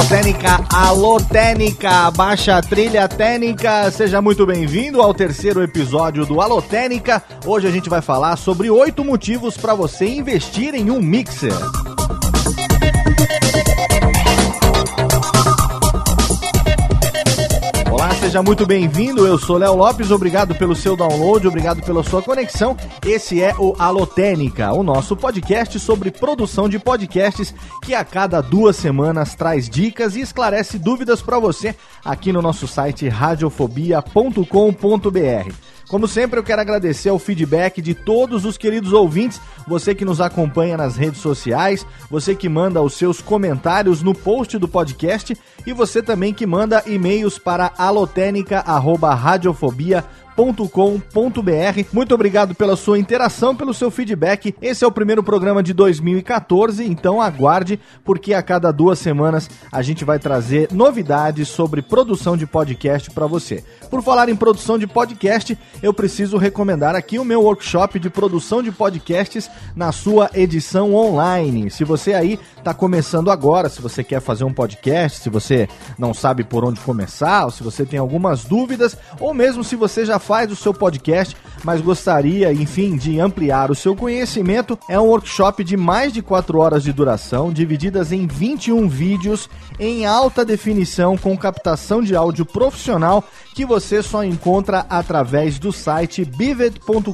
Alô Técnica, alô Técnica, baixa trilha técnica, seja muito bem-vindo ao terceiro episódio do Alô Técnica. Hoje a gente vai falar sobre oito motivos para você investir em um mixer. Seja muito bem-vindo. Eu sou Léo Lopes. Obrigado pelo seu download, obrigado pela sua conexão. Esse é o Alotênica, o nosso podcast sobre produção de podcasts que a cada duas semanas traz dicas e esclarece dúvidas para você aqui no nosso site radiofobia.com.br. Como sempre, eu quero agradecer o feedback de todos os queridos ouvintes, você que nos acompanha nas redes sociais, você que manda os seus comentários no post do podcast e você também que manda e-mails para alotenica@radiofobia.com com.br. Muito obrigado pela sua interação, pelo seu feedback. Esse é o primeiro programa de 2014, então aguarde, porque a cada duas semanas a gente vai trazer novidades sobre produção de podcast para você. Por falar em produção de podcast, eu preciso recomendar aqui o meu workshop de produção de podcasts na sua edição online. Se você aí está começando agora, se você quer fazer um podcast, se você não sabe por onde começar, ou se você tem algumas dúvidas, ou mesmo se você já faz o seu podcast, mas gostaria, enfim, de ampliar o seu conhecimento, é um workshop de mais de 4 horas de duração, divididas em 21 vídeos em alta definição com captação de áudio profissional que você só encontra através do site bivet.com.br,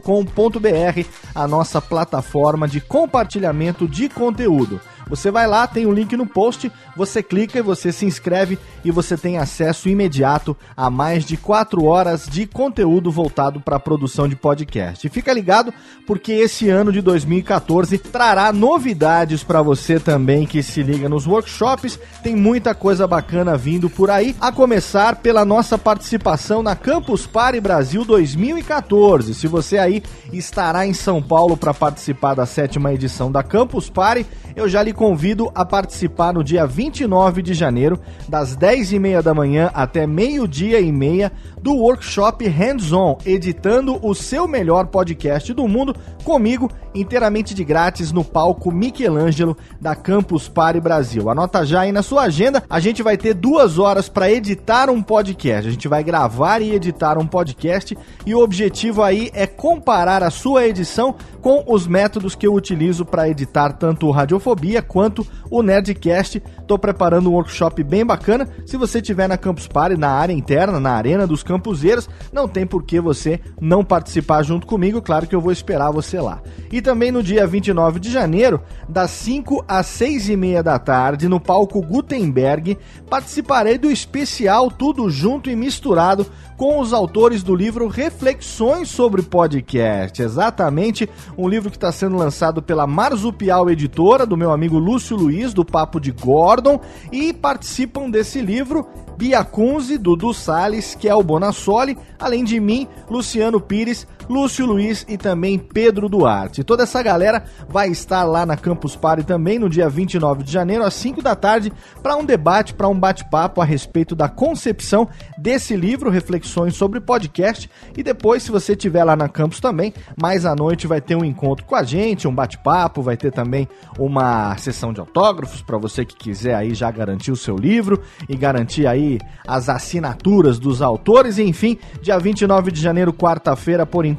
a nossa plataforma de compartilhamento de conteúdo. Você vai lá, tem o um link no post, você clica e você se inscreve e você tem acesso imediato a mais de 4 horas de conteúdo voltado para a produção de podcast. E fica ligado porque esse ano de 2014 trará novidades para você também que se liga nos workshops. Tem muita coisa bacana vindo por aí, a começar pela nossa participação na Campus Party Brasil 2014. Se você aí estará em São Paulo para participar da sétima edição da Campus Party, eu já lhe convido a participar no dia 29 de janeiro, das 10 e meia da manhã até meio-dia e meia, do workshop Hands On, editando o seu melhor podcast do mundo, comigo, inteiramente de grátis, no palco Michelangelo da Campus Party Brasil. Anota já aí na sua agenda, a gente vai ter duas horas para editar um podcast. A gente vai gravar e editar um podcast e o objetivo aí é comparar a sua edição com os métodos que eu utilizo para editar tanto Radiofobia quanto o Nerdcast. Tô preparando um workshop bem bacana. Se você estiver na Campus Party, na área interna, na arena dos campuseiros, não tem por que você não participar junto comigo. Claro que eu vou esperar você lá. E também no dia 29 de janeiro, das 5 às 6 e meia da tarde, no palco Gutenberg, participarei do especial Tudo Junto e Misturado com os autores do livro Reflexões sobre Podcast. Exatamente, um livro que está sendo lançado pela Marzupial Editora, do meu amigo Lúcio Luiz, do Papo de Gordon, e participam desse livro Bia Kunze, Dudu Salles, que é o Bonassoli, além de mim, Luciano Pires, Lúcio Luiz e também Pedro Duarte. Toda essa galera vai estar lá na Campus Party também no dia 29 de janeiro, às 5 da tarde, para um debate, para um bate-papo a respeito da concepção desse livro, Reflexões sobre Podcast. E depois, se você estiver lá na campus também, mais à noite vai ter um encontro com a gente, um bate-papo, vai ter também uma sessão de autógrafos para você que quiser aí já garantir o seu livro e garantir aí as assinaturas dos autores. Enfim, dia 29 de janeiro, quarta-feira, por enquanto,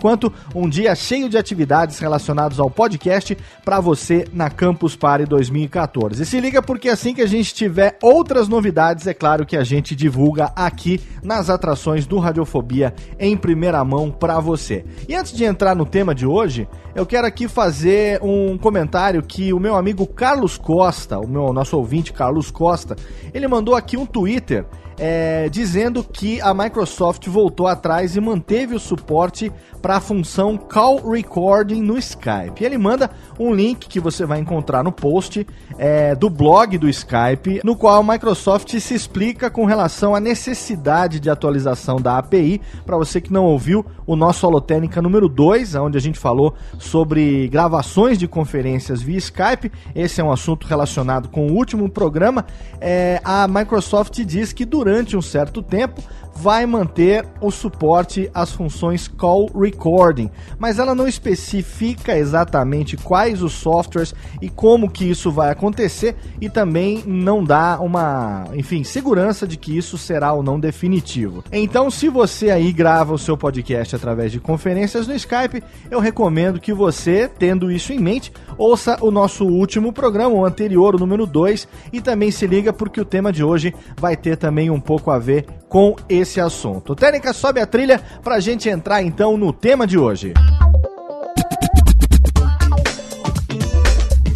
um dia cheio de atividades relacionadas ao podcast para você na Campus Party 2014. E se liga porque assim que a gente tiver outras novidades, é claro que a gente divulga aqui nas atrações do Radiofobia em primeira mão para você. E antes de entrar no tema de hoje, eu quero aqui fazer um comentário que o meu amigo Carlos Costa, o meu nosso ouvinte Carlos Costa, ele mandou aqui um Twitter é, dizendo que a Microsoft voltou atrás e manteve o suporte para a função Call Recording no Skype. Ele manda um link que você vai encontrar no post é, do blog do Skype, no qual a Microsoft se explica com relação à necessidade de atualização da API. Para você que não ouviu, o nosso Holotênica número 2, onde a gente falou sobre gravações de conferências via Skype. Esse é um assunto relacionado com o último programa. É, a Microsoft diz que durante um certo tempo vai manter o suporte às funções Call Recording, mas ela não especifica exatamente quais os softwares e como que isso vai acontecer e também não dá uma, enfim, segurança de que isso será ou não definitivo. Então, se você aí grava o seu podcast através de conferências no Skype, eu recomendo que você, tendo isso em mente, ouça o nosso último programa, o anterior, o número 2, e também se liga porque o tema de hoje vai ter também um pouco a ver com esse assunto. Técnica, sobe a trilha para a gente entrar então no tema de hoje.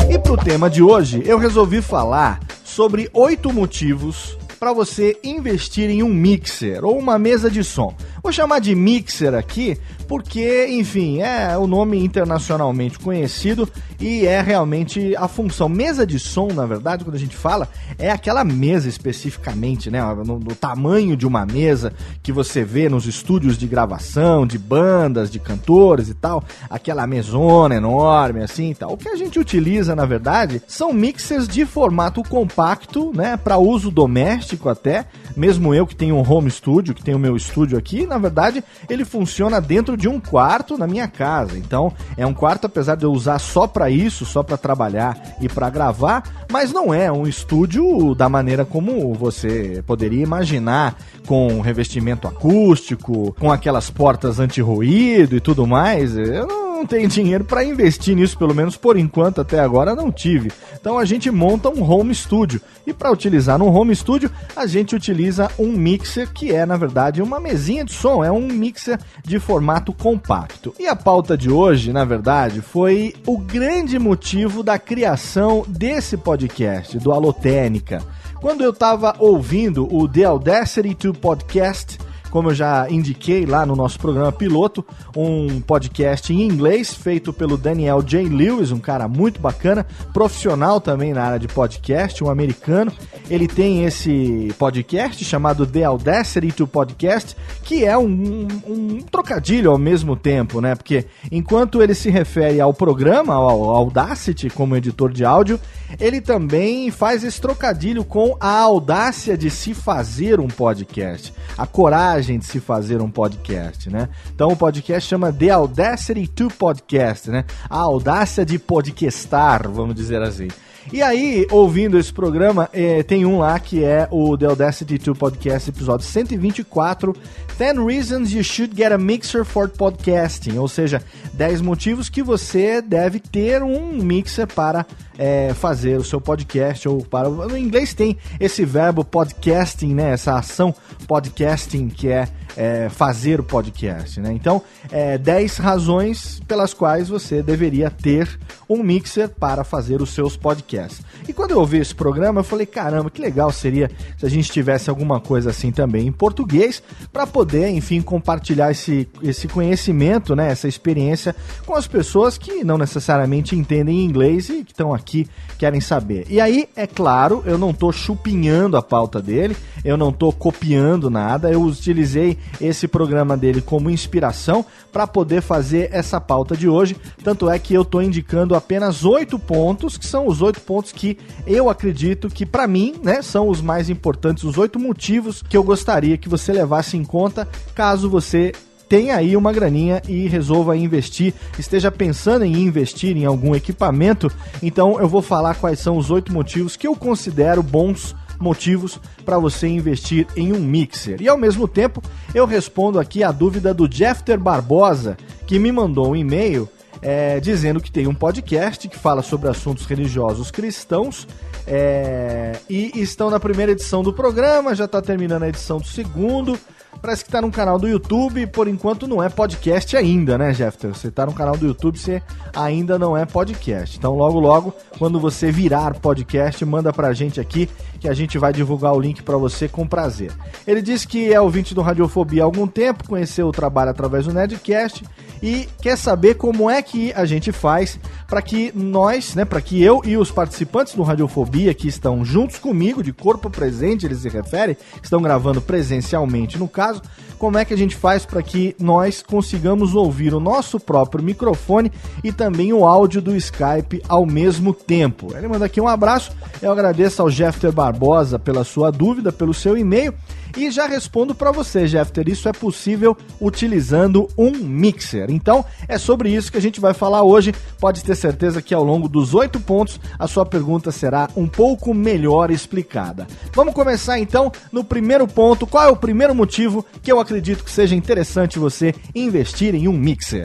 E para o tema de hoje, eu resolvi falar sobre oito motivos para você investir em um mixer ou uma mesa de som. Vou chamar de mixer aqui porque, enfim, é o nome internacionalmente conhecido e é realmente a função. Mesa de som, na verdade, quando a gente fala, é aquela mesa especificamente, né? No, no tamanho de uma mesa que você vê nos estúdios de gravação, de bandas, de cantores e tal. Aquela mesona enorme, assim e tal. O que a gente utiliza, na verdade, são mixers de formato compacto, né? Para uso doméstico até. Mesmo eu que tenho um home studio, que tenho o meu estúdio aqui, na verdade, ele funciona dentro de um quarto na minha casa. Então, é um quarto, apesar de eu usar só para isso, só para trabalhar e para gravar, mas não é um estúdio da maneira como você poderia imaginar, com revestimento acústico, com aquelas portas anti-ruído e tudo mais. Eu não não tenho dinheiro para investir nisso, pelo menos por enquanto até agora não tive. Então a gente monta um home studio e para utilizar no home studio a gente utiliza um mixer que é na verdade uma mesinha de som, é um mixer de formato compacto. E a pauta de hoje, na verdade, foi o grande motivo da criação desse podcast do Alotênica. Quando eu estava ouvindo o The Audacity 2 Podcast, como eu já indiquei lá no nosso programa piloto, um podcast em inglês feito pelo Daniel J. Lewis, um cara muito bacana, profissional também na área de podcast, um americano. Ele tem esse podcast chamado The Audacity to Podcast, que é um, um, trocadilho ao mesmo tempo, né? Porque enquanto ele se refere ao programa, ao Audacity, como editor de áudio, ele também faz esse trocadilho com a audácia de se fazer um podcast, a coragem de se fazer um podcast, né? Então o podcast chama The Audacity to Podcast, né? A audácia de podcastar, vamos dizer assim. E aí, ouvindo esse programa, é, tem um lá que é o The Audacity 2 Podcast, episódio 124, 10 Reasons You Should Get a Mixer for Podcasting, ou seja, 10 motivos que você deve ter um mixer para é, fazer o seu podcast ou para no inglês tem esse verbo podcasting, né? Essa ação podcasting que é, é fazer o podcast, né? Então, é, 10 razões pelas quais você deveria ter um mixer para fazer os seus podcasts. E quando eu ouvi esse programa, eu falei, caramba, que legal seria se a gente tivesse alguma coisa assim também em português para poder, enfim, compartilhar esse, esse conhecimento, né? Essa experiência com as pessoas que não necessariamente entendem inglês e que estão aqui querem saber. E aí, é claro, eu não estou chupinhando a pauta dele, eu não estou copiando nada, eu utilizei esse programa dele como inspiração para poder fazer essa pauta de hoje. Tanto é que eu estou indicando apenas oito pontos, que são os oito pontos que eu acredito que, para mim, né, são os mais importantes, os oito motivos que eu gostaria que você levasse em conta caso você tenha aí uma graninha e resolva investir, esteja pensando em investir em algum equipamento, então eu vou falar quais são os oito motivos que eu considero bons motivos para você investir em um mixer. E ao mesmo tempo, eu respondo aqui a dúvida do Jeffter Barbosa, que me mandou um e-mail é, dizendo que tem um podcast que fala sobre assuntos religiosos cristãos. É, e estão na primeira edição do programa, já está terminando a edição do segundo Parece que tá no canal do YouTube, por enquanto não é podcast ainda, né, Jeffter? Você tá no canal do YouTube, você ainda não é podcast. Então, logo, logo, quando você virar podcast, manda pra gente aqui que a gente vai divulgar o link para você com prazer. Ele disse que é ouvinte do Radiofobia há algum tempo, conheceu o trabalho através do Nerdcast e quer saber como é que a gente faz para que nós, né, para que eu e os participantes do Radiofobia que estão juntos comigo, de corpo presente, eles se referem, estão gravando presencialmente no caso, como é que a gente faz para que nós consigamos ouvir o nosso próprio microfone e também o áudio do Skype ao mesmo tempo. Ele manda aqui um abraço, eu agradeço ao Jeffter Barbosa pela sua dúvida, pelo seu e-mail. E já respondo para você, Jeffter, isso é possível utilizando um mixer. Então, é sobre isso que a gente vai falar hoje. Pode ter certeza que ao longo dos oito pontos a sua pergunta será um pouco melhor explicada. Vamos começar então no primeiro ponto. Qual é o primeiro motivo que eu acredito que seja interessante você investir em um mixer?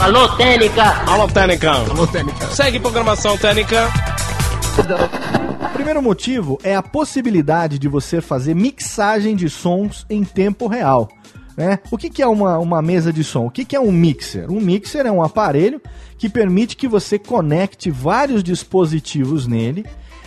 Alô, Técnica! Alô, Técnica! Alô, Técnica! Segue programação Técnica! O primeiro motivo é a possibilidade de você fazer mixagem de sons em tempo real. Né? O que, que é uma, uma mesa de som? O que, que é um mixer? Um mixer é um aparelho que permite que você conecte vários dispositivos nele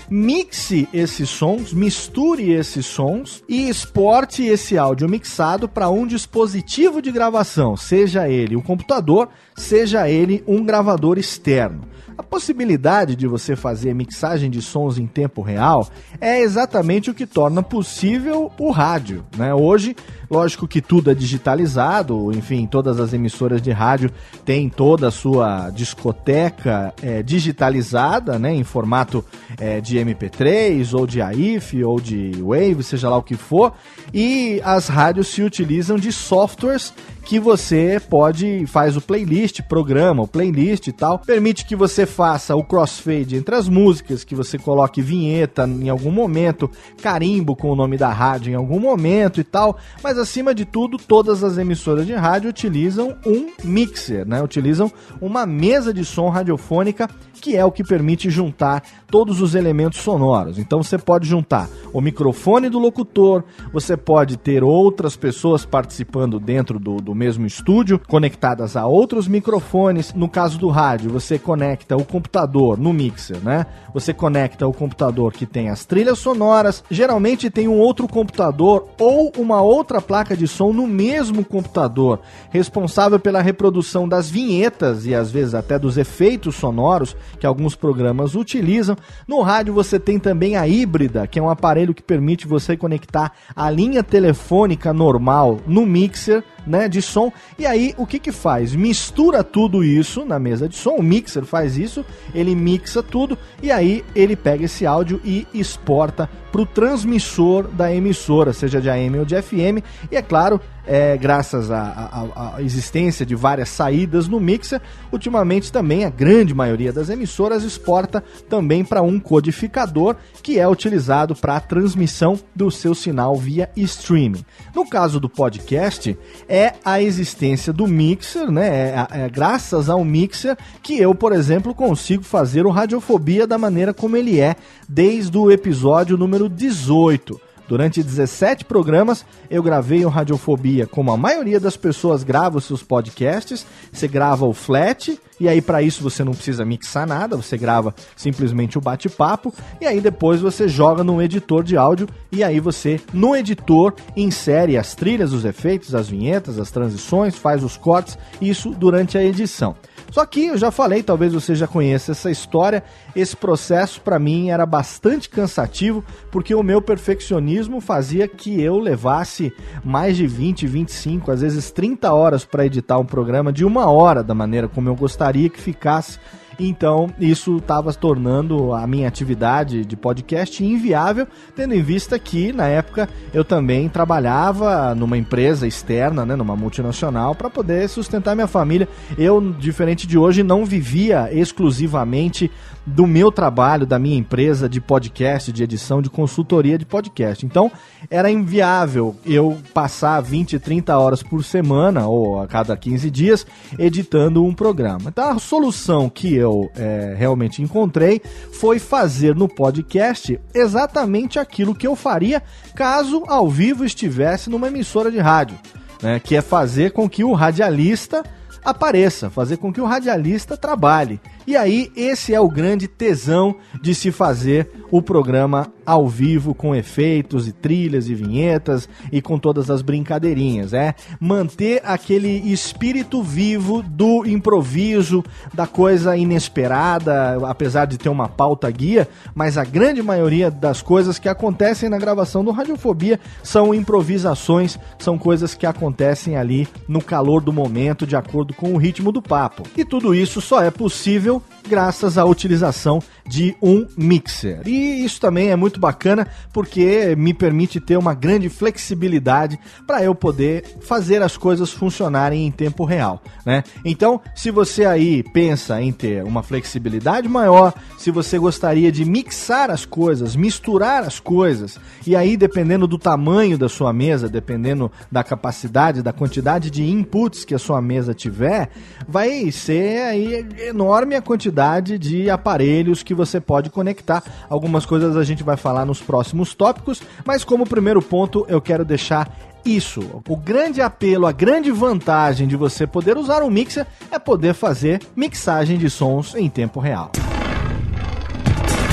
mixe esses sons, misture esses sons e exporte esse áudio mixado para um dispositivo de gravação, seja ele um computador, seja ele um gravador externo. A possibilidade de você fazer mixagem de sons em tempo real é exatamente o que torna possível o rádio. Né? Hoje, lógico que tudo é digitalizado, enfim, todas as emissoras de rádio têm toda a sua discoteca é, digitalizada, né, em formato é, de MP3 ou de AIF ou de Wave, seja lá o que for, e as rádios se utilizam de softwares que você pode faz o playlist, programa o playlist e tal, permite que você faça o crossfade entre as músicas, que você coloque vinheta em algum momento, carimbo com o nome da rádio em algum momento e tal, mas acima de tudo, todas as emissoras de rádio utilizam um mixer, né? Utilizam uma mesa de som radiofônica que é o que permite juntar todos os elementos sonoros. Então você pode juntar o microfone do locutor, você pode ter outras pessoas participando dentro do, do mesmo estúdio, conectadas a outros microfones. No caso do rádio, você conecta o computador no mixer, né? Você conecta o computador que tem as trilhas sonoras, geralmente tem um outro computador ou uma outra placa de som no mesmo computador, responsável pela reprodução das vinhetas e às vezes até dos efeitos sonoros que alguns programas utilizam. No rádio você tem também a híbrida, que é um aparelho que permite você conectar a linha telefônica normal no mixer né, de som. E aí, o que que faz? Mistura tudo isso na mesa de som, o mixer faz isso, ele mixa tudo e aí ele pega esse áudio e exporta para o transmissor da emissora, seja de AM ou de FM. E é claro, é, graças à existência de várias saídas no mixer, ultimamente também a grande maioria das emissoras exporta também para um codificador que é utilizado para a transmissão do seu sinal via streaming. No caso do podcast, é a existência do mixer, né? É, é graças ao mixer que eu, por exemplo, consigo fazer o Radiofobia da maneira como ele é desde o episódio número 18. Durante 17 programas, eu gravei o Radiofobia, como a maioria das pessoas grava os seus podcasts. Você grava o flat, e aí para isso você não precisa mixar nada, você grava simplesmente o bate-papo, e aí depois você joga no editor de áudio, e aí você, no editor, insere as trilhas, os efeitos, as vinhetas, as transições, faz os cortes, isso durante a edição. Só que eu já falei, talvez você já conheça essa história. Esse processo para mim era bastante cansativo, porque o meu perfeccionismo fazia que eu levasse mais de 20, 25, às vezes 30 horas para editar um programa de uma hora da maneira como eu gostaria que ficasse então, isso estava tornando a minha atividade de podcast inviável, tendo em vista que, na época, eu também trabalhava numa empresa externa, né, numa multinacional, para poder sustentar minha família. Eu, diferente de hoje, não vivia exclusivamente do meu trabalho, da minha empresa de podcast, de edição, de consultoria de podcast. Então, era inviável eu passar 20, 30 horas por semana, ou a cada 15 dias, editando um programa. Então, a solução que eu é, realmente encontrei foi fazer no podcast exatamente aquilo que eu faria caso ao vivo estivesse numa emissora de rádio, né? Que é fazer com que o radialista apareça, fazer com que o radialista trabalhe. E aí, esse é o grande tesão de se fazer o programa ao vivo com efeitos e trilhas e vinhetas e com todas as brincadeirinhas, é manter aquele espírito vivo do improviso, da coisa inesperada, apesar de ter uma pauta guia, mas a grande maioria das coisas que acontecem na gravação do Radiofobia são improvisações, são coisas que acontecem ali no calor do momento, de acordo com o ritmo do papo. E tudo isso só é possível graças à utilização de um mixer. E isso também é muito bacana porque me permite ter uma grande flexibilidade para eu poder fazer as coisas funcionarem em tempo real, né? Então, se você aí pensa em ter uma flexibilidade maior, se você gostaria de mixar as coisas, misturar as coisas, e aí dependendo do tamanho da sua mesa, dependendo da capacidade, da quantidade de inputs que a sua mesa tiver, vai ser aí enorme a quantidade de aparelhos que você pode conectar. Algumas coisas a gente vai falar nos próximos tópicos, mas como primeiro ponto eu quero deixar isso. O grande apelo, a grande vantagem de você poder usar um mixer é poder fazer mixagem de sons em tempo real.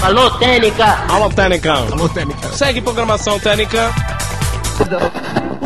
Alô, Técnica! Alô, Técnica! Alô, Técnica! Segue programação Técnica!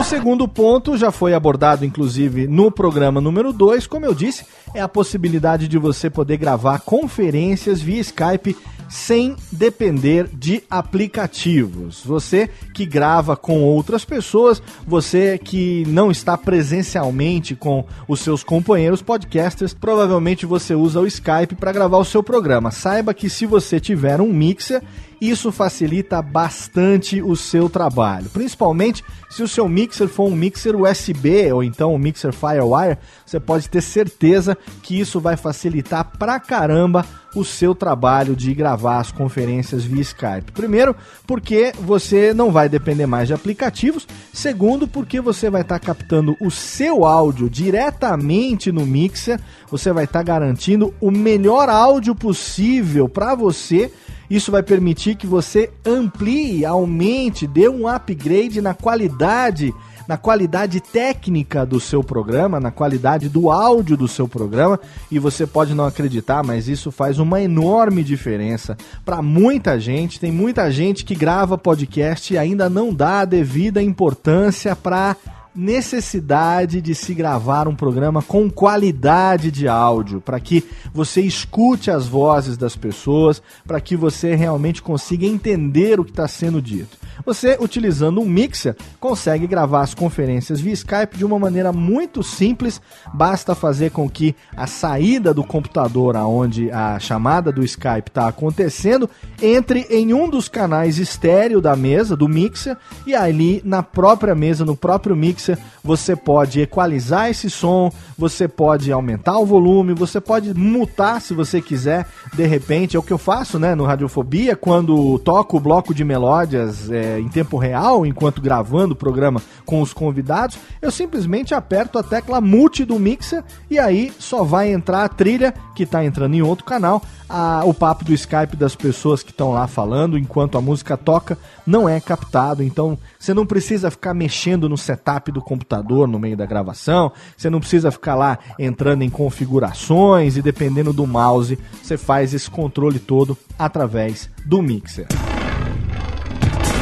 O segundo ponto já foi abordado, inclusive, no programa número 2. Como eu disse, é a possibilidade de você poder gravar conferências via Skype sem depender de aplicativos. Você que grava com outras pessoas, você que não está presencialmente com os seus companheiros podcasters, provavelmente você usa o Skype para gravar o seu programa. Saiba que se você tiver um mixer, isso facilita bastante o seu trabalho, principalmente se o seu mixer for um mixer USB ou então um mixer Firewire, você pode ter certeza que isso vai facilitar pra caramba o seu trabalho de gravar as conferências via Skype. Primeiro, porque você não vai depender mais de aplicativos. Segundo, porque você vai estar tá captando o seu áudio diretamente no mixer. Você vai estar tá garantindo o melhor áudio possível para você isso vai permitir que você amplie, aumente, dê um upgrade na qualidade na qualidade técnica do seu programa, na qualidade do áudio do seu programa, e você pode não acreditar, mas isso faz uma enorme diferença para muita gente. Tem muita gente que grava podcast e ainda não dá a devida importância para necessidade de se gravar um programa com qualidade de áudio, para que você escute as vozes das pessoas, para que você realmente consiga entender o que está sendo dito. Você, utilizando um mixer, consegue gravar as conferências via Skype de uma maneira muito simples. Basta fazer com que a saída do computador aonde a chamada do Skype está acontecendo entre em um dos canais estéreo da mesa, do mixer, e ali na própria mesa, no próprio mixer, você pode equalizar esse som, você pode aumentar o volume, você pode mutar se você quiser. De repente, é o que eu faço né, no Radiofobia, quando toco o bloco de melódias. É, em tempo real, enquanto gravando o programa com os convidados, eu simplesmente aperto a tecla multi do mixer e aí só vai entrar a trilha que está entrando em outro canal. A, o papo do Skype das pessoas que estão lá falando enquanto a música toca não é captado, então você não precisa ficar mexendo no setup do computador no meio da gravação, você não precisa ficar lá entrando em configurações e dependendo do mouse, você faz esse controle todo através do mixer.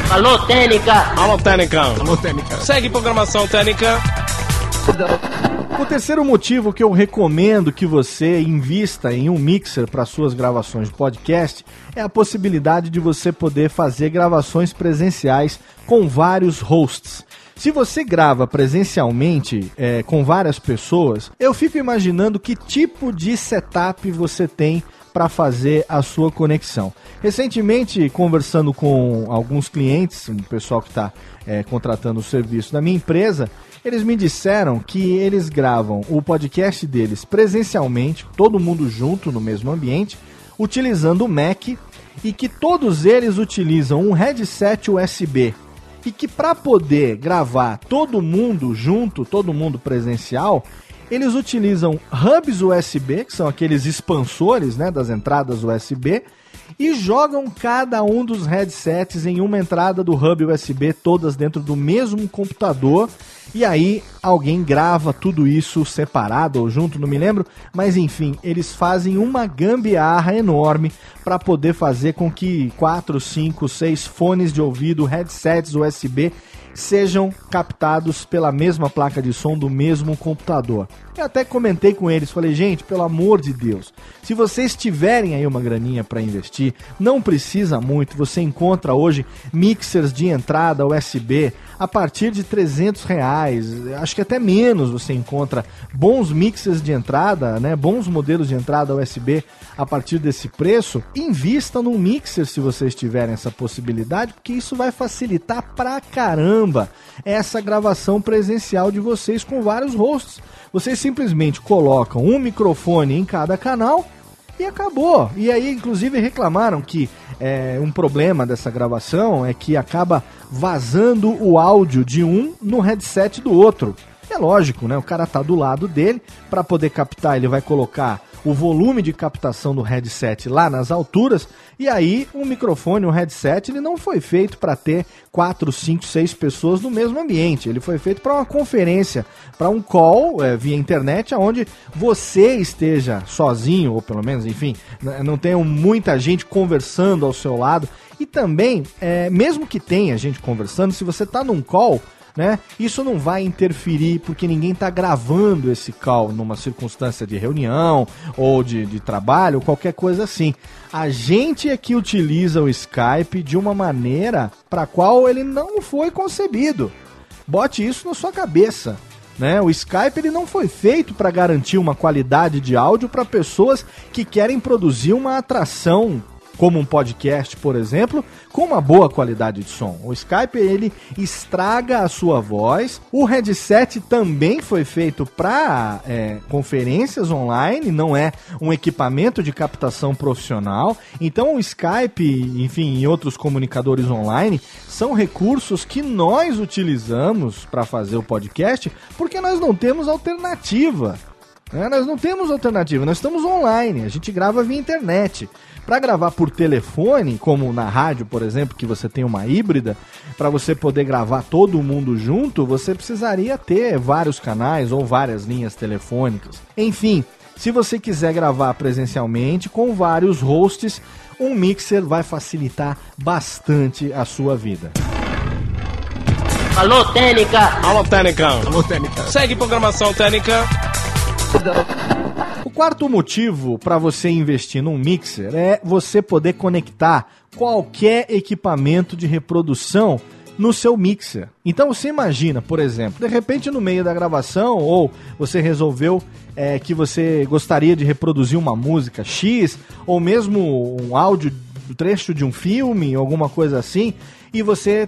Alô, Técnica! Alô, Técnica! Alô, Técnica! Segue programação Técnica! O terceiro motivo que eu recomendo que você invista em um mixer para suas gravações de podcast é a possibilidade de você poder fazer gravações presenciais com vários hosts. Se você grava presencialmente é, com várias pessoas, eu fico imaginando que tipo de setup você tem para fazer a sua conexão. Recentemente, conversando com alguns clientes, um pessoal que está é, contratando o serviço da minha empresa, eles me disseram que eles gravam o podcast deles presencialmente, todo mundo junto no mesmo ambiente, utilizando o Mac e que todos eles utilizam um headset USB e que para poder gravar todo mundo junto, todo mundo presencial, eles utilizam hubs USB, que são aqueles expansores né, das entradas USB, e jogam cada um dos headsets em uma entrada do hub USB, todas dentro do mesmo computador. E aí alguém grava tudo isso separado ou junto, não me lembro, mas enfim, eles fazem uma gambiarra enorme para poder fazer com que 4, 5, 6 fones de ouvido, headsets USB sejam captados pela mesma placa de som do mesmo computador. Eu até comentei com eles, falei, gente, pelo amor de Deus, se vocês tiverem aí uma graninha para investir, não precisa muito, você encontra hoje mixers de entrada USB a partir de 300 reais, acho que até menos você encontra bons mixers de entrada, né, bons modelos de entrada USB a partir desse preço, invista num mixer se vocês tiverem essa possibilidade, porque isso vai facilitar pra caramba essa gravação presencial de vocês com vários hosts. Vocês simplesmente colocam um microfone em cada canal e acabou. E aí, inclusive, reclamaram que é, um problema dessa gravação é que acaba vazando o áudio de um no headset do outro. É lógico, né? O cara tá do lado dele, para poder captar, ele vai colocar o volume de captação do headset lá nas alturas, e aí um microfone, um headset, ele não foi feito para ter 4, 5, 6 pessoas no mesmo ambiente. Ele foi feito para uma conferência, para um call é, via internet, onde você esteja sozinho, ou pelo menos, enfim, não tenha muita gente conversando ao seu lado. E também, é, mesmo que tenha gente conversando, se você está num call, né? Isso não vai interferir porque ninguém está gravando esse call numa circunstância de reunião ou de, de trabalho, qualquer coisa assim. A gente é que utiliza o Skype de uma maneira para qual ele não foi concebido. Bote isso na sua cabeça. Né? O Skype ele não foi feito para garantir uma qualidade de áudio para pessoas que querem produzir uma atração como um podcast, por exemplo, com uma boa qualidade de som. O Skype ele estraga a sua voz. O headset também foi feito para é, conferências online, não é um equipamento de captação profissional. Então o Skype, enfim, e outros comunicadores online são recursos que nós utilizamos para fazer o podcast porque nós não temos alternativa. Né? Nós não temos alternativa, nós estamos online, a gente grava via internet. Para gravar por telefone, como na rádio, por exemplo, que você tem uma híbrida, para você poder gravar todo mundo junto, você precisaria ter vários canais ou várias linhas telefônicas. Enfim, se você quiser gravar presencialmente com vários hosts, um mixer vai facilitar bastante a sua vida. Alô, Técnica! Alô, Técnica! Alô, Técnica! Segue programação Técnica! O quarto motivo para você investir num mixer é você poder conectar qualquer equipamento de reprodução no seu mixer. Então você imagina, por exemplo, de repente no meio da gravação ou você resolveu é, que você gostaria de reproduzir uma música X ou mesmo um áudio trecho de um filme, alguma coisa assim, e você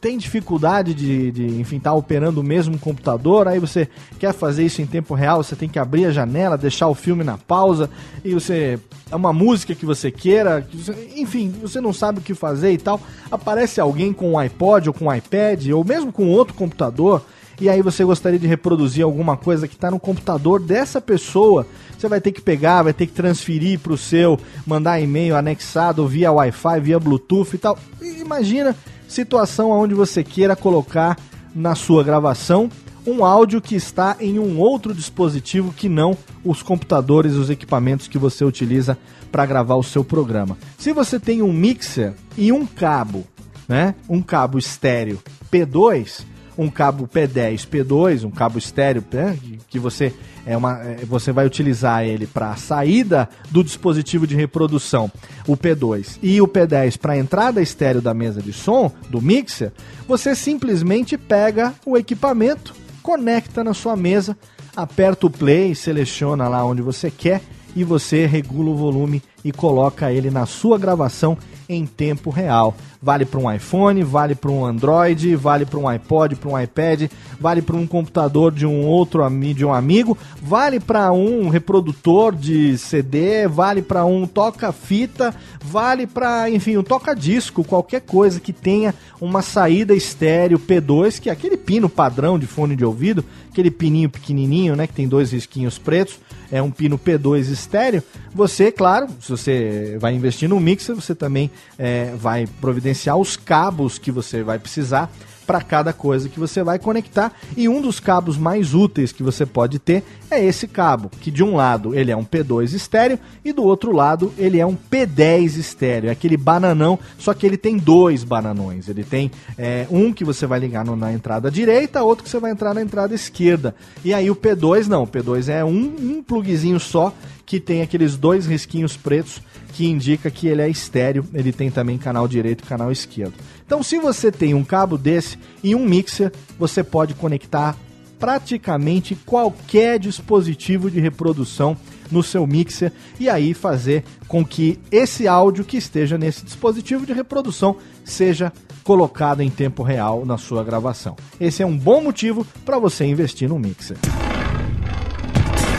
tem dificuldade de, de enfim, estar tá operando o mesmo computador, aí você quer fazer isso em tempo real, você tem que abrir a janela, deixar o filme na pausa, e você. É uma música que você queira, que você, enfim, você não sabe o que fazer e tal. Aparece alguém com um iPod ou com um iPad, ou mesmo com outro computador, e aí você gostaria de reproduzir alguma coisa que está no computador dessa pessoa, você vai ter que pegar, vai ter que transferir para o seu, mandar e-mail anexado via Wi-Fi, via Bluetooth e tal. Imagina situação onde você queira colocar na sua gravação um áudio que está em um outro dispositivo que não os computadores, os equipamentos que você utiliza para gravar o seu programa. Se você tem um mixer e um cabo, né, um cabo estéreo P2, um cabo P10, P2, um cabo estéreo, né, que você é uma, é, você vai utilizar ele para saída do dispositivo de reprodução, o P2, e o P10 para entrada estéreo da mesa de som, do mixer, você simplesmente pega o equipamento, conecta na sua mesa, aperta o play, seleciona lá onde você quer e você regula o volume e coloca ele na sua gravação em tempo real. Vale para um iPhone, vale para um Android, vale para um iPod, para um iPad, vale para um computador de um outro de um amigo, vale para um reprodutor de CD, vale para um toca-fita, vale para, enfim, um toca-disco, qualquer coisa que tenha uma saída estéreo P2, que é aquele pino padrão de fone de ouvido, aquele pininho pequenininho, né, que tem dois risquinhos pretos é um pino P2 estéreo, você, claro, se você vai investir no mixer, você também é, vai providenciar os cabos que você vai precisar para cada coisa que você vai conectar. E um dos cabos mais úteis que você pode ter é esse cabo, que de um lado ele é um P2 estéreo e do outro lado ele é um P10 estéreo, é aquele bananão, só que ele tem dois bananões. Ele tem é, um que você vai ligar no, na entrada direita, outro que você vai entrar na entrada esquerda. E aí o P2 não, o P2 é um, um plugzinho só que tem aqueles dois risquinhos pretos que indica que ele é estéreo, ele tem também canal direito e canal esquerdo. Então, se você tem um cabo desse e um mixer, você pode conectar praticamente qualquer dispositivo de reprodução no seu mixer e aí fazer com que esse áudio que esteja nesse dispositivo de reprodução seja colocado em tempo real na sua gravação. Esse é um bom motivo para você investir no mixer.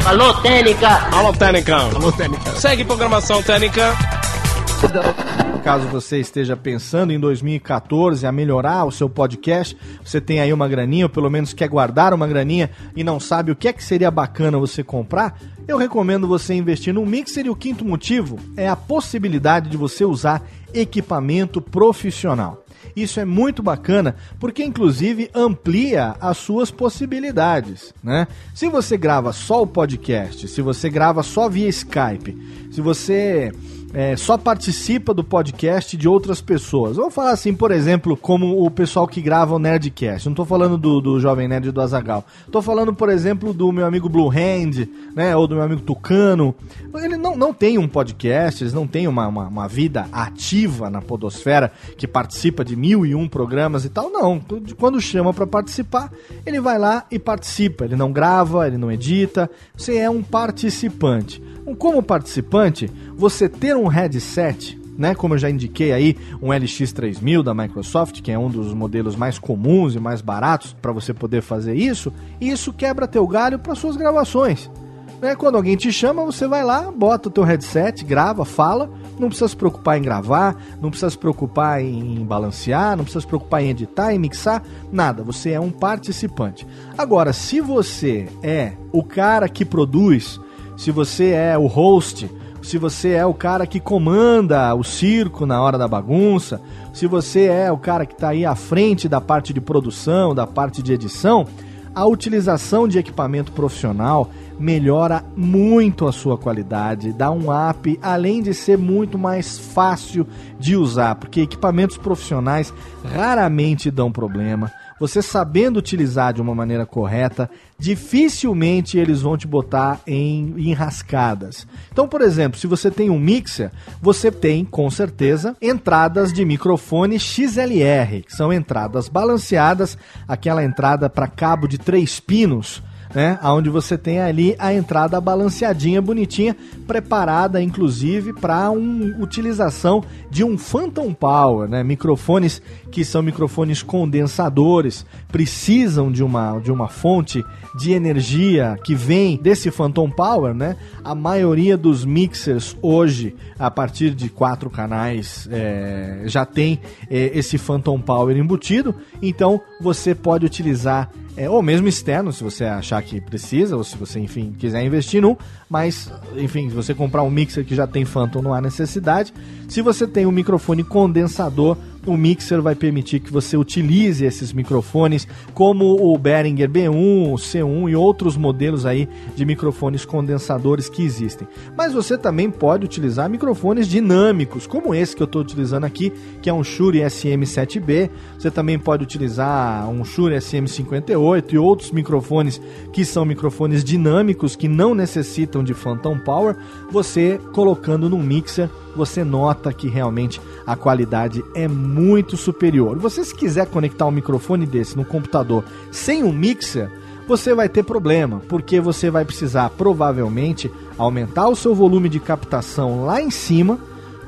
Alô, Técnica! Alô, Técnica! Alô, Técnica! Segue programação Técnica! Caso você esteja pensando em 2014 a melhorar o seu podcast, você tem aí uma graninha, ou pelo menos quer guardar uma graninha e não sabe o que é que seria bacana você comprar, eu recomendo você investir no Mixer e o quinto motivo é a possibilidade de você usar equipamento profissional. Isso é muito bacana porque, inclusive, amplia as suas possibilidades. Né? Se você grava só o podcast, se você grava só via Skype, se você é, só participa do podcast de outras pessoas. Vamos falar assim, por exemplo, como o pessoal que grava o Nerdcast. Não estou falando do, do Jovem Nerd do Azagal. Estou falando, por exemplo, do meu amigo Blue Hand, né? Ou do meu amigo Tucano. Ele não, não tem um podcast, eles não têm uma, uma, uma vida ativa na podosfera que participa de mil e um programas e tal. Não. Quando chama para participar, ele vai lá e participa. Ele não grava, ele não edita. Você é um participante. Como participante, você ter um headset né, como eu já indiquei aí, um LX3000 da Microsoft, que é um dos modelos mais comuns e mais baratos para você poder fazer isso, e isso quebra teu galho para suas gravações. Né? Quando alguém te chama, você vai lá, bota o teu headset, grava, fala, não precisa se preocupar em gravar, não precisa se preocupar em balancear, não precisa se preocupar em editar, em mixar, nada, você é um participante. Agora, se você é o cara que produz se você é o host, se você é o cara que comanda o circo na hora da bagunça, se você é o cara que está aí à frente da parte de produção, da parte de edição, a utilização de equipamento profissional melhora muito a sua qualidade, dá um up, além de ser muito mais fácil de usar, porque equipamentos profissionais raramente dão problema. Você sabendo utilizar de uma maneira correta, dificilmente eles vão te botar em enrascadas. Então, por exemplo, se você tem um mixer, você tem com certeza entradas de microfone XLR, que são entradas balanceadas, aquela entrada para cabo de três pinos né? Onde você tem ali a entrada balanceadinha, bonitinha, preparada inclusive para uma utilização de um Phantom Power, né? Microfones que são microfones condensadores, precisam de uma, de uma fonte de energia que vem desse Phantom Power, né? A maioria dos mixers hoje, a partir de quatro canais, é, já tem é, esse Phantom Power embutido, então você pode utilizar é, ou mesmo externo, se você achar que precisa, ou se você, enfim, quiser investir num, mas, enfim, se você comprar um mixer que já tem Phantom, não há necessidade. Se você tem um microfone condensador, o mixer vai permitir que você utilize esses microfones, como o Behringer B1, o C1 e outros modelos aí de microfones condensadores que existem. Mas você também pode utilizar microfones dinâmicos, como esse que eu estou utilizando aqui, que é um Shure SM7B. Você também pode utilizar um Shure SM58 e outros microfones que são microfones dinâmicos que não necessitam de phantom power. Você colocando no mixer você nota que realmente a qualidade é muito superior. Você se quiser conectar um microfone desse no computador sem um mixer, você vai ter problema, porque você vai precisar provavelmente aumentar o seu volume de captação lá em cima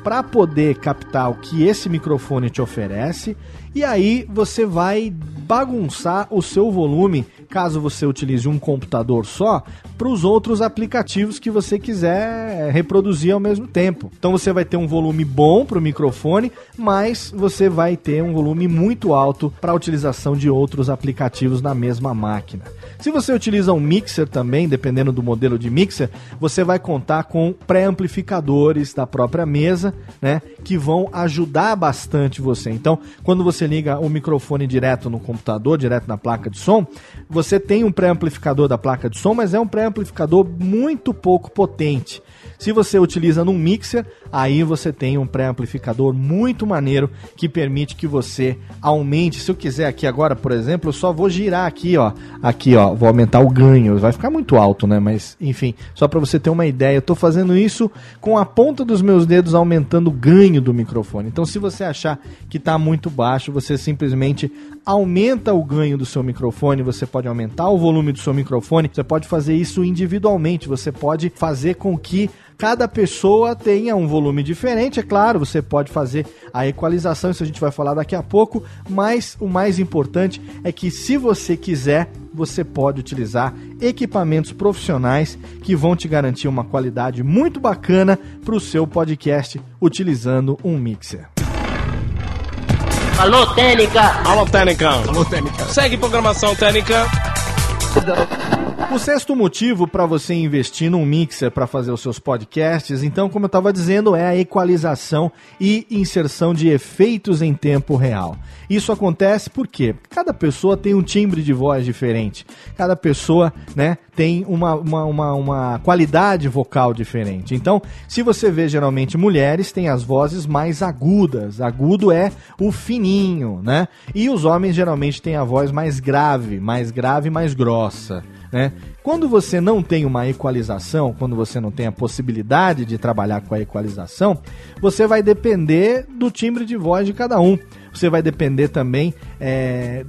para poder captar o que esse microfone te oferece e aí você vai bagunçar o seu volume, caso você utilize um computador só, para os outros aplicativos que você quiser reproduzir ao mesmo tempo. Então você vai ter um volume bom para o microfone, mas você vai ter um volume muito alto para a utilização de outros aplicativos na mesma máquina. Se você utiliza um mixer também, dependendo do modelo de mixer, você vai contar com pré-amplificadores da própria mesa, né, que vão ajudar bastante você. Então, quando você liga o microfone direto no computador, direto na placa de som, você tem um pré-amplificador da placa de som, mas é um pré-amplificador muito pouco potente. Se você utiliza num mixer, aí você tem um pré-amplificador muito maneiro que permite que você aumente. Se eu quiser aqui agora, por exemplo, eu só vou girar aqui, ó, aqui, ó, vou aumentar o ganho. Vai ficar muito alto, né? Mas enfim, só para você ter uma ideia, eu estou fazendo isso com a ponta dos meus dedos aumentando o ganho do microfone. Então, se você achar que está muito baixo, você simplesmente aumenta o ganho do seu microfone, você pode aumentar o volume do seu microfone, você pode fazer isso individualmente, você pode fazer com que cada pessoa tenha um volume diferente, é claro, você pode fazer a equalização, isso a gente vai falar daqui a pouco, mas o mais importante é que se você quiser, você pode utilizar equipamentos profissionais que vão te garantir uma qualidade muito bacana para o seu podcast utilizando um mixer. Alô, Técnica! Alô, Técnica! Alô, Técnica! Segue programação Técnica! O sexto motivo para você investir num mixer para fazer os seus podcasts, então, como eu estava dizendo, é a equalização e inserção de efeitos em tempo real. Isso acontece porque cada pessoa tem um timbre de voz diferente, cada pessoa né, tem uma, uma, uma, uma qualidade vocal diferente. Então, se você vê geralmente mulheres, tem as vozes mais agudas. Agudo é o fininho, né? E os homens geralmente têm a voz mais grave, mais grave mais grossa. Né? Quando você não tem uma equalização, quando você não tem a possibilidade de trabalhar com a equalização, você vai depender do timbre de voz de cada um. Você vai depender também é,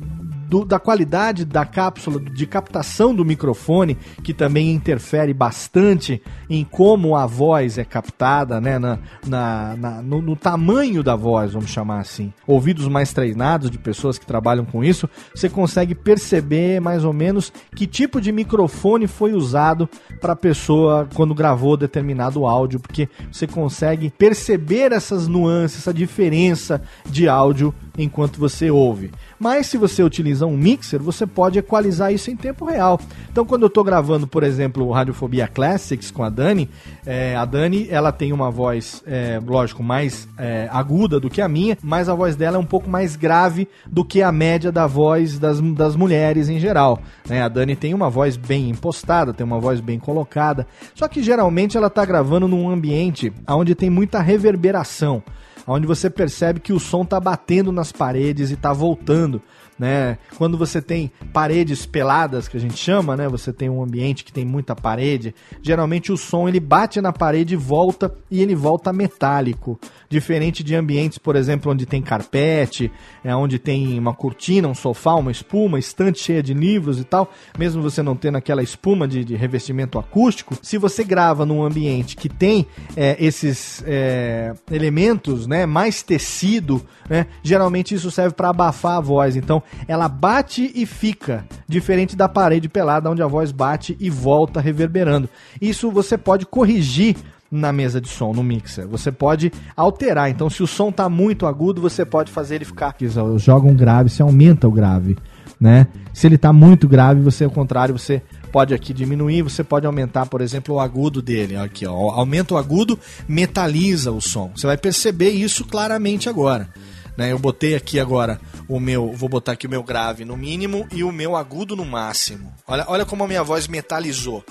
do, da qualidade da cápsula de captação do microfone, que também interfere bastante em como a voz é captada, né? Na, na, na no, no, tamanho da voz, vamos chamar assim. Ouvidos mais treinados de pessoas que trabalham com isso, você consegue perceber mais ou menos que tipo de microfone foi usado para a pessoa quando gravou determinado áudio, porque você consegue perceber essas nuances, essa diferença de áudio enquanto você ouve. Mas se você utiliza um mixer, você pode equalizar isso em tempo real. Então, quando eu estou gravando, por exemplo, o Radiofobia Classics com a Dani, é, a Dani ela tem uma voz, é, lógico, mais é, aguda do que a minha, mas a voz dela é um pouco mais grave do que a média da voz das, das mulheres em geral. Né? A Dani tem uma voz bem impostada, tem uma voz bem colocada, só que geralmente ela está gravando num ambiente onde tem muita reverberação onde você percebe que o som tá batendo nas paredes e tá voltando né? Quando você tem paredes peladas, que a gente chama, né? Você tem um ambiente que tem muita parede, geralmente o som ele bate na parede e volta e ele volta metálico, diferente de ambientes, por exemplo, onde tem carpete, é onde tem uma cortina, um sofá, uma espuma, estante cheia de livros e tal, mesmo você não tendo aquela espuma de, de revestimento acústico, se você grava num ambiente que tem é, esses é, elementos, né? Mais tecido, né? Geralmente isso serve para abafar a voz. Então ela bate e fica, diferente da parede pelada onde a voz bate e volta reverberando. Isso você pode corrigir na mesa de som, no mixer. Você pode alterar. Então, se o som está muito agudo, você pode fazer ele ficar. Joga um grave, você aumenta o grave. Né? Se ele está muito grave, você ao contrário, você pode aqui diminuir, você pode aumentar, por exemplo, o agudo dele. Aqui, ó, aumenta o agudo, metaliza o som. Você vai perceber isso claramente agora. Né? Eu botei aqui agora o meu, vou botar aqui o meu grave no mínimo e o meu agudo no máximo. Olha, olha como a minha voz metalizou.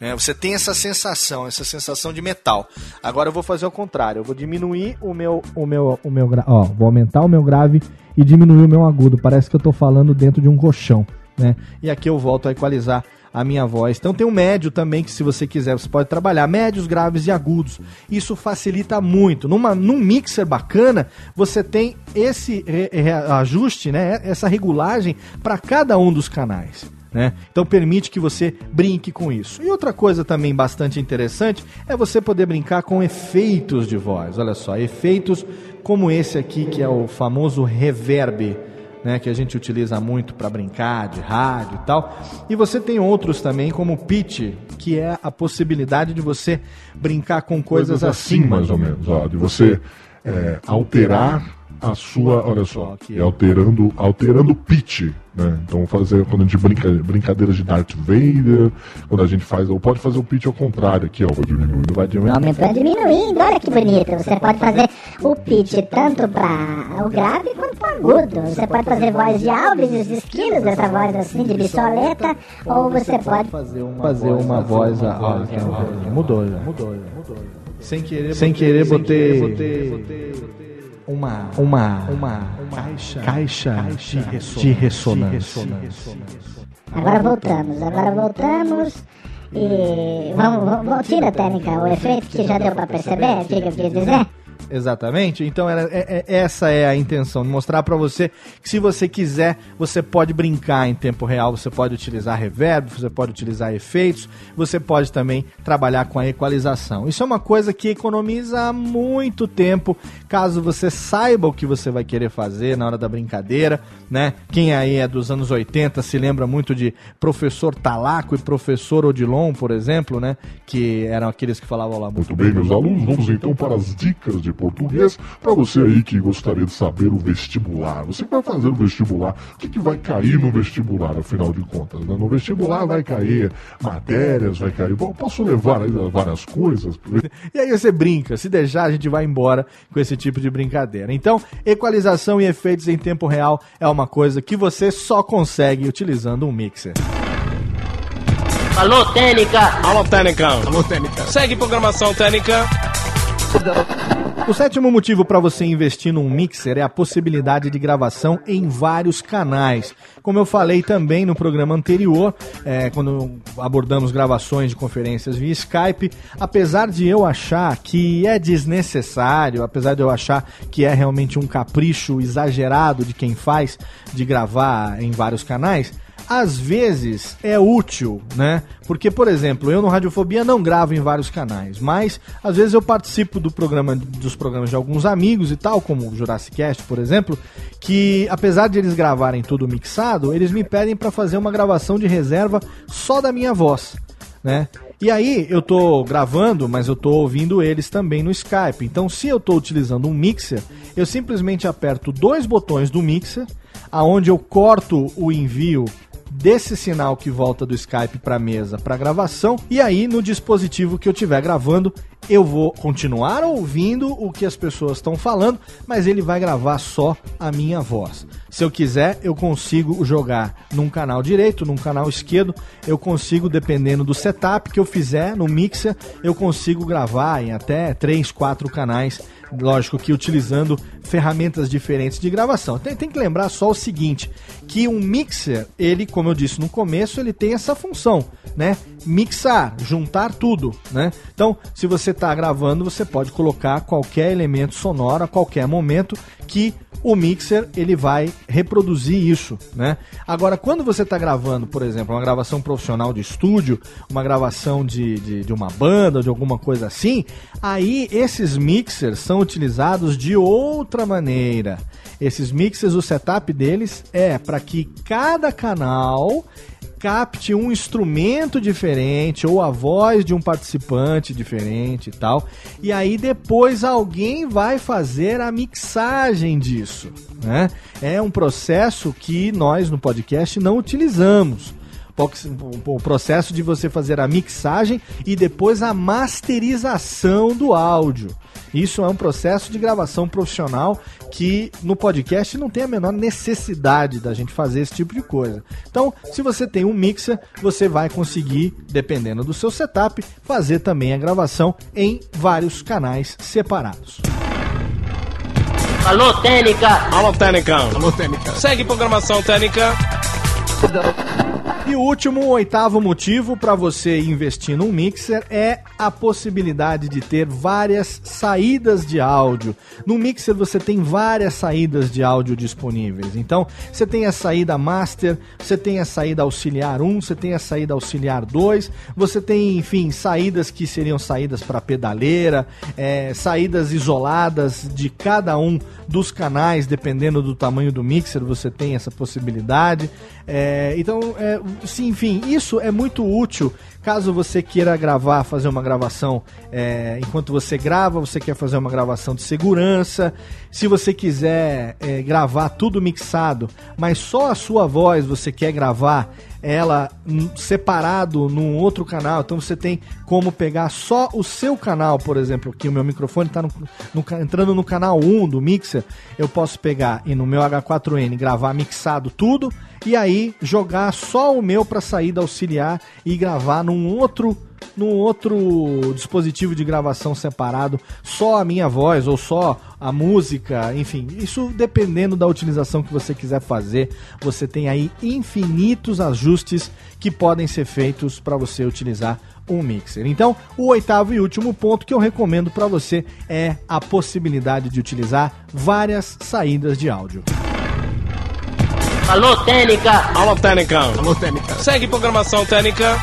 Né? Você tem essa sensação, essa sensação de metal. Agora eu vou fazer o contrário. Eu vou diminuir o meu, o meu, o meu, ó, vou aumentar o meu grave e diminuir o meu agudo. Parece que eu estou falando dentro de um colchão, né? E aqui eu volto a equalizar a minha voz. Então tem o médio também, que se você quiser, você pode trabalhar médios, graves e agudos. Isso facilita muito. Numa, num mixer bacana, você tem esse re, re, ajuste, né, essa regulagem para cada um dos canais. Né? Então permite que você brinque com isso. E outra coisa também bastante interessante é você poder brincar com efeitos de voz. Olha só, efeitos como esse aqui que é o famoso reverb. Né, que a gente utiliza muito para brincar de rádio e tal. E você tem outros também, como o pitch, que é a possibilidade de você brincar com coisas, coisas assim, assim, mais ou menos. Ó, de você é, alterar a sua, olha só, é alterando, alterando o pitch, né? Então fazer quando a gente brinca brincadeiras de Darth Vader, quando a gente faz, ou pode fazer o pitch ao contrário aqui, ó, vai diminuindo, vai diminuindo. Aumentando, diminuindo, olha que bonito. Você pode fazer o pitch tanto para o grave quanto para o agudo. Você pode fazer voz de Alves, os esquilos, essa voz assim de bissoleta, ou você pode fazer uma, fazer uma voz, a, ó, mudou já, mudou já, mudou. Sem querer, sem querer, botei, botei uma, uma, uma, caixa, caixa, caixa de, ressonância. de ressonância. Agora voltamos, agora voltamos. E vamos, vamos, tira a técnica, o efeito que já deu para perceber, o que dizer? Exatamente. Então é, é, essa é a intenção, mostrar para você que se você quiser, você pode brincar em tempo real, você pode utilizar reverb, você pode utilizar efeitos, você pode também trabalhar com a equalização. Isso é uma coisa que economiza muito tempo, caso você saiba o que você vai querer fazer na hora da brincadeira, né? Quem aí é dos anos 80 se lembra muito de professor Talaco e professor Odilon, por exemplo, né? Que eram aqueles que falavam lá muito, muito bem, meus alunos. Vamos então para as dicas de português. Para você aí que gostaria de saber o vestibular, você vai fazer o vestibular, o que, que vai cair no vestibular, afinal de contas? Né? No vestibular vai cair matérias, vai cair. Bom, posso levar aí várias coisas. E aí você brinca, se deixar, a gente vai embora com esse tipo de brincadeira. Então, equalização e efeitos em tempo real é uma coisa que você só consegue utilizando um mixer. Alô, Técnica! Alô, Técnica! Alô, Técnica! Segue programação Técnica! O sétimo motivo para você investir num mixer é a possibilidade de gravação em vários canais. Como eu falei também no programa anterior, é, quando abordamos gravações de conferências via Skype, apesar de eu achar que é desnecessário, apesar de eu achar que é realmente um capricho exagerado de quem faz de gravar em vários canais, às vezes é útil, né? Porque, por exemplo, eu no Radiofobia não gravo em vários canais, mas às vezes eu participo do programa, dos programas de alguns amigos e tal, como o Jurassic Cast, por exemplo, que apesar de eles gravarem tudo mixado, eles me pedem para fazer uma gravação de reserva só da minha voz, né? E aí eu tô gravando, mas eu tô ouvindo eles também no Skype. Então, se eu tô utilizando um mixer, eu simplesmente aperto dois botões do mixer, aonde eu corto o envio desse sinal que volta do Skype para a mesa para gravação e aí no dispositivo que eu estiver gravando eu vou continuar ouvindo o que as pessoas estão falando, mas ele vai gravar só a minha voz. Se eu quiser, eu consigo jogar num canal direito, num canal esquerdo, eu consigo, dependendo do setup que eu fizer no mixer, eu consigo gravar em até 3, 4 canais lógico que utilizando ferramentas diferentes de gravação. Tem, tem, que lembrar só o seguinte, que um mixer, ele, como eu disse no começo, ele tem essa função, né? Mixar, juntar tudo, né? Então, se você está gravando, você pode colocar qualquer elemento sonoro a qualquer momento que o mixer ele vai reproduzir isso, né? Agora, quando você está gravando, por exemplo, uma gravação profissional de estúdio, uma gravação de, de, de, uma banda, de alguma coisa assim, aí esses mixers são utilizados de outra maneira. Esses mixers, o setup deles é para que cada canal capte um instrumento diferente ou a voz de um participante diferente e tal. E aí depois alguém vai fazer a mixagem disso, né? É um processo que nós no podcast não utilizamos o processo de você fazer a mixagem e depois a masterização do áudio. Isso é um processo de gravação profissional que no podcast não tem a menor necessidade da gente fazer esse tipo de coisa. Então, se você tem um mixer, você vai conseguir, dependendo do seu setup, fazer também a gravação em vários canais separados. Alô, Técnica! Alô, Técnica! Alô, Técnica! Segue programação Técnica! E o último, o oitavo motivo para você investir num mixer é a possibilidade de ter várias saídas de áudio. No mixer você tem várias saídas de áudio disponíveis. Então, você tem a saída master, você tem a saída auxiliar 1, você tem a saída auxiliar 2, você tem, enfim, saídas que seriam saídas para pedaleira, é, saídas isoladas de cada um dos canais, dependendo do tamanho do mixer, você tem essa possibilidade. É, então, é, sim, enfim, isso é muito útil caso você queira gravar, fazer uma gravação é, enquanto você grava, você quer fazer uma gravação de segurança. Se você quiser é, gravar tudo mixado, mas só a sua voz você quer gravar ela separado num outro canal. Então você tem como pegar só o seu canal, por exemplo, aqui o meu microfone está entrando no canal 1 do mixer. Eu posso pegar e no meu H4N gravar mixado tudo e aí jogar só o meu para saída auxiliar e gravar num outro num outro dispositivo de gravação separado, só a minha voz ou só a música, enfim, isso dependendo da utilização que você quiser fazer, você tem aí infinitos ajustes que podem ser feitos para você utilizar um mixer. Então, o oitavo e último ponto que eu recomendo para você é a possibilidade de utilizar várias saídas de áudio. Alô, Técnica! Alô, Técnica! Alô, Técnica! Segue programação Técnica!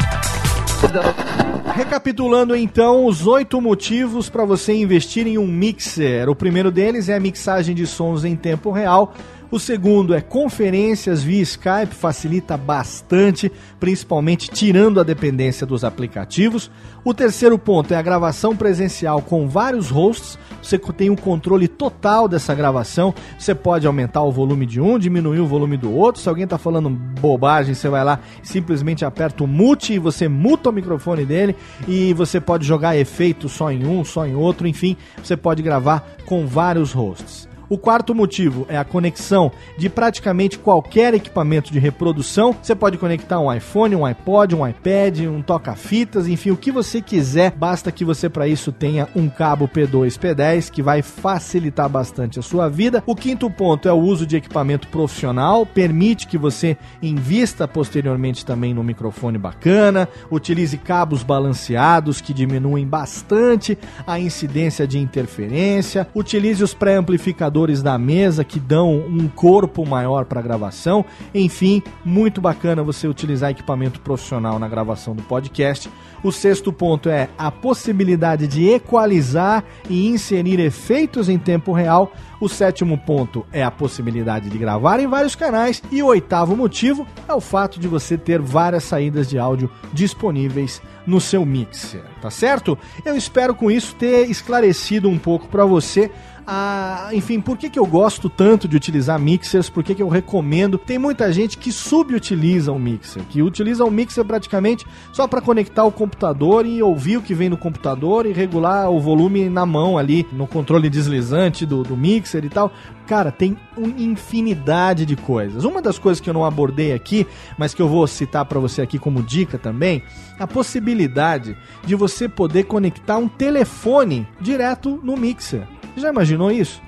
Recapitulando então os oito motivos para você investir em um mixer. O primeiro deles é a mixagem de sons em tempo real o segundo é conferências via Skype, facilita bastante, principalmente tirando a dependência dos aplicativos. O terceiro ponto é a gravação presencial com vários hosts. Você tem o controle total dessa gravação. Você pode aumentar o volume de um, diminuir o volume do outro. Se alguém está falando bobagem, você vai lá simplesmente aperta o mute e você muta o microfone dele. E você pode jogar efeitos só em um, só em outro. Enfim, você pode gravar com vários hosts. O quarto motivo é a conexão de praticamente qualquer equipamento de reprodução. Você pode conectar um iPhone, um iPod, um iPad, um toca-fitas, enfim, o que você quiser. Basta que você para isso tenha um cabo P2, P10 que vai facilitar bastante a sua vida. O quinto ponto é o uso de equipamento profissional, permite que você invista posteriormente também no microfone bacana, utilize cabos balanceados que diminuem bastante a incidência de interferência, utilize os pré-amplificadores da mesa que dão um corpo maior para a gravação. Enfim, muito bacana você utilizar equipamento profissional na gravação do podcast. O sexto ponto é a possibilidade de equalizar e inserir efeitos em tempo real. O sétimo ponto é a possibilidade de gravar em vários canais. E o oitavo motivo é o fato de você ter várias saídas de áudio disponíveis no seu mixer, tá certo? Eu espero com isso ter esclarecido um pouco para você a, enfim, por que, que eu gosto tanto de utilizar mixers, por que, que eu recomendo. Tem muita gente que subutiliza o mixer, que utiliza o mixer praticamente só para conectar o computador e ouvir o que vem no computador e regular o volume na mão ali, no controle deslizante do, do mixer e tal. Cara, tem uma infinidade de coisas. Uma das coisas que eu não abordei aqui, mas que eu vou citar para você aqui como dica também, a possibilidade de você poder conectar um telefone direto no mixer. Já imaginou isso?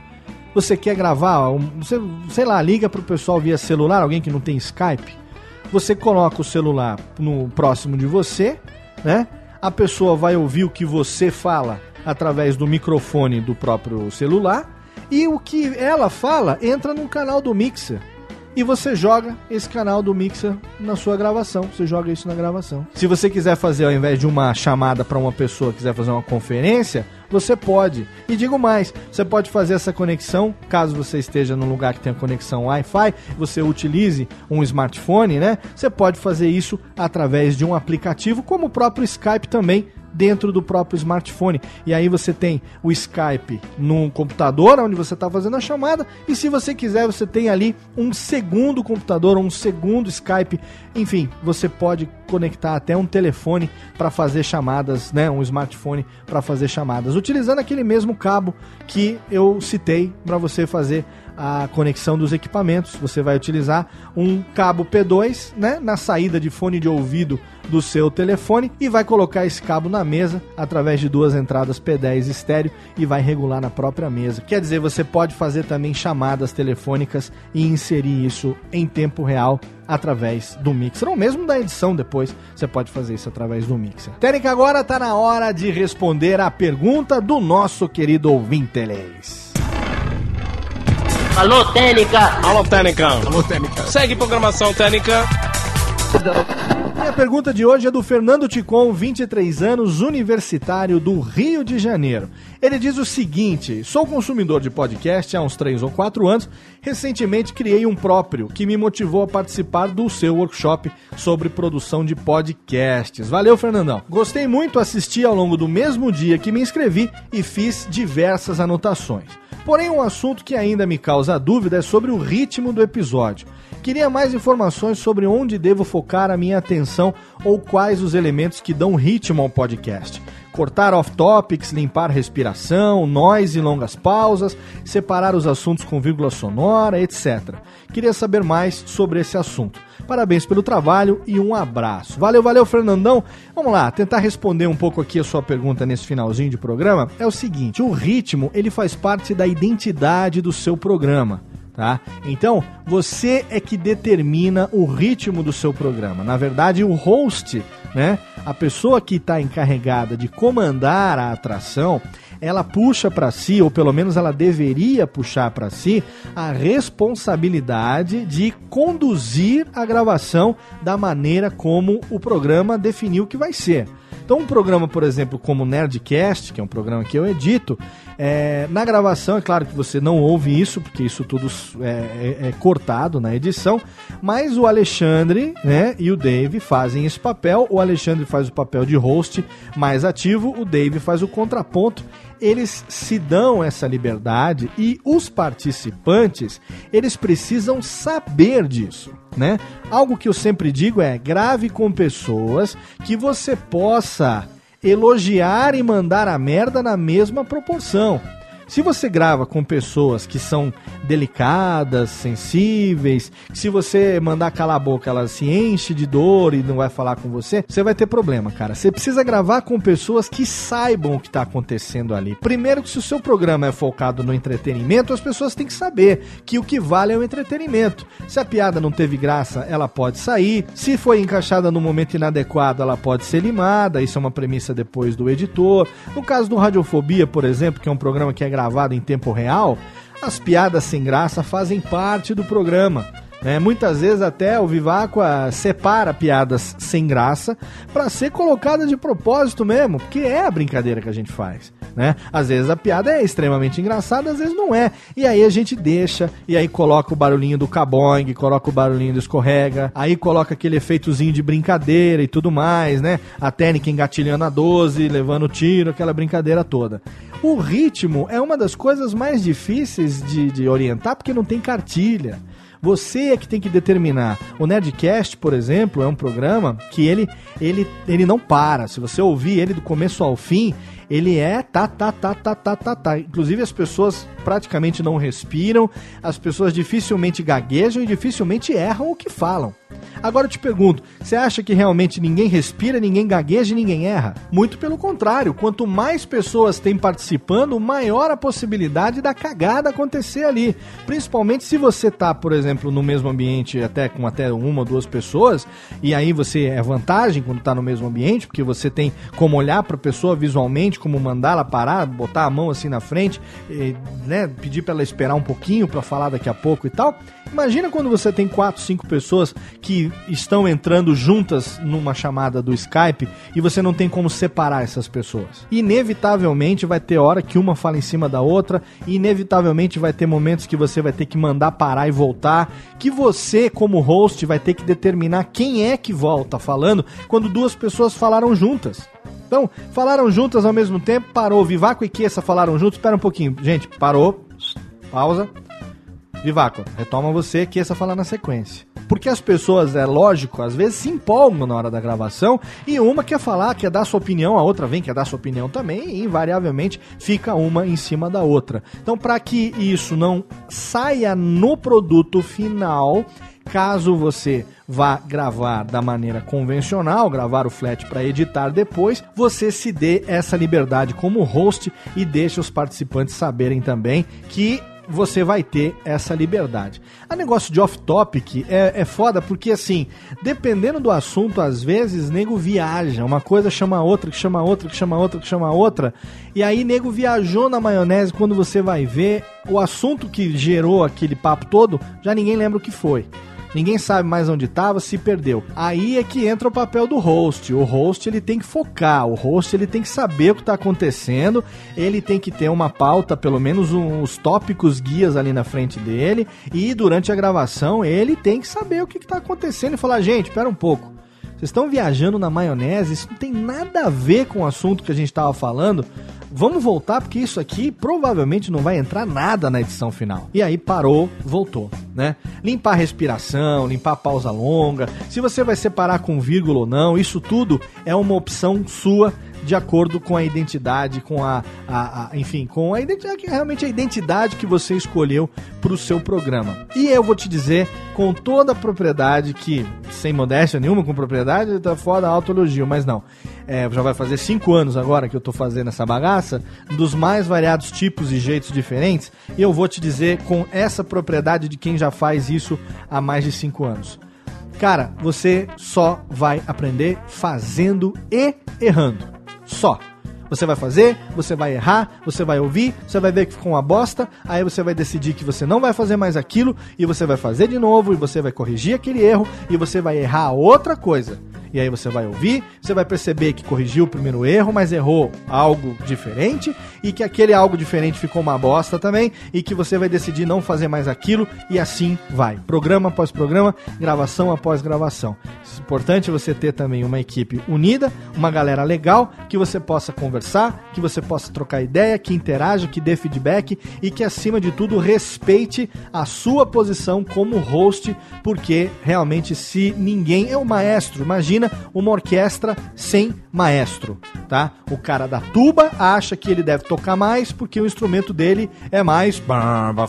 Você quer gravar, você, sei lá, liga pro pessoal via celular, alguém que não tem Skype. Você coloca o celular no próximo de você, né? A pessoa vai ouvir o que você fala através do microfone do próprio celular e o que ela fala entra no canal do mixer e você joga esse canal do Mixer na sua gravação. Você joga isso na gravação. Se você quiser fazer, ao invés de uma chamada para uma pessoa, quiser fazer uma conferência, você pode. E digo mais, você pode fazer essa conexão, caso você esteja num lugar que tenha conexão Wi-Fi, você utilize um smartphone, né? Você pode fazer isso através de um aplicativo, como o próprio Skype também dentro do próprio smartphone. E aí você tem o Skype no computador, onde você está fazendo a chamada, e se você quiser, você tem ali um segundo computador, um segundo Skype. Enfim, você pode conectar até um telefone para fazer chamadas, né, um smartphone para fazer chamadas, utilizando aquele mesmo cabo que eu citei para você fazer a conexão dos equipamentos. Você vai utilizar um cabo P2, né, na saída de fone de ouvido do seu telefone e vai colocar esse cabo na mesa através de duas entradas P10 estéreo e vai regular na própria mesa. Quer dizer, você pode fazer também chamadas telefônicas e inserir isso em tempo real através do mixer, ou mesmo da edição depois, você pode fazer isso através do mixer. Técnica, agora tá na hora de responder a pergunta do nosso querido ouvinteles. Alô, Técnica! Alô, Técnica! Alô, Técnica! Segue programação Técnica! E a pergunta de hoje é do Fernando Ticon, 23 anos, universitário do Rio de Janeiro. Ele diz o seguinte: sou consumidor de podcast há uns 3 ou 4 anos. Recentemente criei um próprio que me motivou a participar do seu workshop sobre produção de podcasts. Valeu, Fernandão. Gostei muito, assisti ao longo do mesmo dia que me inscrevi e fiz diversas anotações. Porém, um assunto que ainda me causa dúvida é sobre o ritmo do episódio. Queria mais informações sobre onde devo focar a minha atenção ou quais os elementos que dão ritmo ao podcast. Cortar off-topics, limpar respiração, noise e longas pausas, separar os assuntos com vírgula sonora, etc. Queria saber mais sobre esse assunto. Parabéns pelo trabalho e um abraço. Valeu, valeu, Fernandão. Vamos lá, tentar responder um pouco aqui a sua pergunta nesse finalzinho de programa. É o seguinte, o ritmo, ele faz parte da identidade do seu programa. Tá? Então, você é que determina o ritmo do seu programa. Na verdade, o host, né, a pessoa que está encarregada de comandar a atração, ela puxa para si, ou pelo menos ela deveria puxar para si, a responsabilidade de conduzir a gravação da maneira como o programa definiu que vai ser. Então, um programa, por exemplo, como o Nerdcast, que é um programa que eu edito, é, na gravação, é claro que você não ouve isso, porque isso tudo é, é, é, cortado na edição, mas o Alexandre né, e o Dave fazem esse papel. O Alexandre faz o papel de host mais ativo, o Dave faz o contraponto. Eles se dão essa liberdade e os participantes, eles precisam saber disso. Né? Algo que eu sempre digo é grave com pessoas que você possa elogiar e mandar a merda na mesma proporção. Se você grava com pessoas que são delicadas, sensíveis, se você mandar calar a boca, ela se enche de dor e não vai falar com você, você vai ter problema, cara. Você precisa gravar com pessoas que saibam o que está acontecendo ali. Primeiro que se o seu programa é focado no entretenimento, as pessoas têm que saber que o que vale é o entretenimento. Se a piada não teve graça, ela pode sair. Se foi encaixada no momento inadequado, ela pode ser limada. Isso é uma premissa depois do editor. No caso do Radiofobia, por exemplo, que é um programa que é gravado em tempo real, as piadas sem graça fazem parte do programa. Né? Muitas vezes até o Viváqua separa piadas sem graça para ser colocada de propósito mesmo, porque é a brincadeira que a gente faz. Né? Às vezes a piada é extremamente engraçada, às vezes não é. E aí a gente deixa, e aí coloca o barulhinho do caboing, coloca o barulhinho do escorrega, aí coloca aquele efeitozinho de brincadeira e tudo mais, né? A técnica engatilhando a 12, levando tiro, aquela brincadeira toda. O ritmo é uma das coisas mais difíceis de, de orientar porque não tem cartilha. Você é que tem que determinar. O Nerdcast, por exemplo, é um programa que ele, ele, ele não para. Se você ouvir ele do começo ao fim, ele é tá, tá, tá, tá, tá, tá, tá. Inclusive as pessoas praticamente não respiram, as pessoas dificilmente gaguejam e dificilmente erram o que falam. Agora eu te pergunto, você acha que realmente ninguém respira, ninguém gagueja e ninguém erra? Muito pelo contrário, quanto mais pessoas tem participando, maior a possibilidade da cagada acontecer ali. Principalmente se você tá, por exemplo, no mesmo ambiente até com até uma ou duas pessoas, e aí você é vantagem quando tá no mesmo ambiente, porque você tem como olhar para a pessoa visualmente, como mandá-la parar, botar a mão assim na frente, e, né, pedir para ela esperar um pouquinho para falar daqui a pouco e tal. Imagina quando você tem quatro, cinco pessoas que estão entrando juntas numa chamada do Skype e você não tem como separar essas pessoas. Inevitavelmente vai ter hora que uma fala em cima da outra, inevitavelmente vai ter momentos que você vai ter que mandar parar e voltar, que você, como host, vai ter que determinar quem é que volta falando quando duas pessoas falaram juntas. Então, falaram juntas ao mesmo tempo, parou. Vivaco e Kessa falaram juntos. Espera um pouquinho. Gente, parou. Pausa. Vivaco, retoma você que essa falar na sequência. Porque as pessoas, é lógico, às vezes se empolgam na hora da gravação e uma quer falar, quer dar sua opinião, a outra vem, quer dar sua opinião também e invariavelmente fica uma em cima da outra. Então, para que isso não saia no produto final, Caso você vá gravar da maneira convencional, gravar o flat para editar depois, você se dê essa liberdade como host e deixe os participantes saberem também que você vai ter essa liberdade. A negócio de off-topic é, é foda porque, assim, dependendo do assunto, às vezes, nego viaja. Uma coisa chama outra, que chama outra, que chama outra, que chama outra. E aí, nego viajou na maionese. Quando você vai ver, o assunto que gerou aquele papo todo, já ninguém lembra o que foi ninguém sabe mais onde estava, se perdeu. Aí é que entra o papel do host. O host ele tem que focar, o host ele tem que saber o que está acontecendo, ele tem que ter uma pauta, pelo menos uns tópicos guias ali na frente dele, e durante a gravação ele tem que saber o que está acontecendo e falar: gente, espera um pouco. Vocês estão viajando na maionese, isso não tem nada a ver com o assunto que a gente estava falando. Vamos voltar porque isso aqui provavelmente não vai entrar nada na edição final. E aí parou, voltou, né? Limpar a respiração, limpar a pausa longa, se você vai separar com vírgula ou não, isso tudo é uma opção sua de acordo com a identidade, com a, a, a enfim, com a identidade, realmente a identidade que você escolheu para o seu programa. E eu vou te dizer com toda a propriedade que, sem modéstia nenhuma, com propriedade, tá fora autoelogio, mas não. É, já vai fazer cinco anos agora que eu estou fazendo essa bagaça, dos mais variados tipos e jeitos diferentes, e eu vou te dizer com essa propriedade de quem já faz isso há mais de cinco anos. Cara, você só vai aprender fazendo e errando. Só. Você vai fazer, você vai errar, você vai ouvir, você vai ver que ficou uma bosta, aí você vai decidir que você não vai fazer mais aquilo, e você vai fazer de novo, e você vai corrigir aquele erro, e você vai errar outra coisa. E aí você vai ouvir, você vai perceber que corrigiu o primeiro erro, mas errou algo diferente e que aquele algo diferente ficou uma bosta também e que você vai decidir não fazer mais aquilo e assim vai. Programa após programa, gravação após gravação. É importante você ter também uma equipe unida, uma galera legal que você possa conversar, que você possa trocar ideia, que interaja, que dê feedback e que acima de tudo respeite a sua posição como host, porque realmente se ninguém é o maestro, imagina imagina uma orquestra sem maestro, tá? O cara da tuba acha que ele deve tocar mais porque o instrumento dele é mais,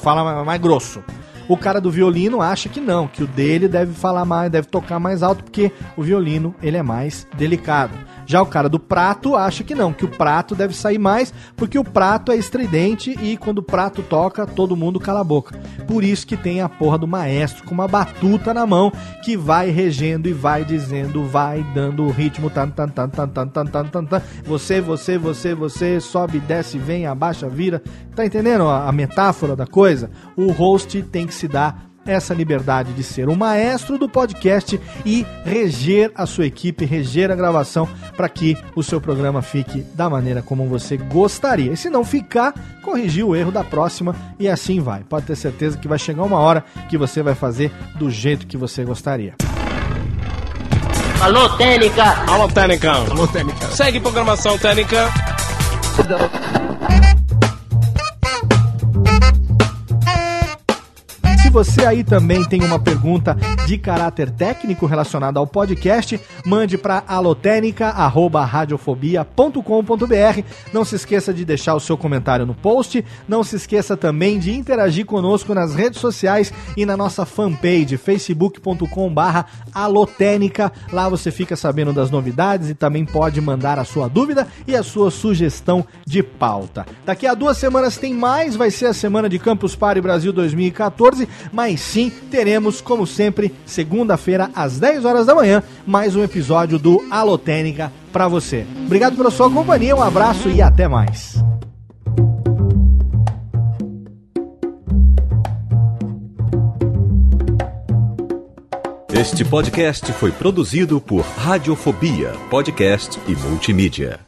fala mais grosso. O cara do violino acha que não, que o dele deve falar mais, deve tocar mais alto porque o violino ele é mais delicado. Já o cara do prato acha que não, que o prato deve sair mais, porque o prato é estridente e quando o prato toca, todo mundo cala a boca. Por isso que tem a porra do maestro com uma batuta na mão que vai regendo e vai dizendo, vai dando o ritmo. Tan, tan, tan, tan, tan, tan, tan, tan, tan. Você, você, você, você, sobe, desce, vem, abaixa, vira. Tá entendendo a, a metáfora da coisa? O host tem que se dar essa liberdade de ser o maestro do podcast e reger a sua equipe, reger a gravação para que o seu programa fique da maneira como você gostaria. E se não ficar, corrigir o erro da próxima e assim vai. Pode ter certeza que vai chegar uma hora que você vai fazer do jeito que você gostaria. Alô, Técnica! Alô, Técnica! Alô, Técnica! Segue programação Técnica! Você aí também tem uma pergunta de caráter técnico relacionada ao podcast, mande para alotenica@radiofobia.com.br. Não se esqueça de deixar o seu comentário no post, não se esqueça também de interagir conosco nas redes sociais e na nossa fanpage facebook.com/alotenica. Lá você fica sabendo das novidades e também pode mandar a sua dúvida e a sua sugestão de pauta. Daqui a duas semanas tem mais, vai ser a semana de Campus Party Brasil 2014 mas sim teremos, como sempre, segunda-feira às 10 horas da manhã, mais um episódio do Alotênica para você. Obrigado pela sua companhia, um abraço e até mais. Este podcast foi produzido por Radiofobia, podcast e multimídia.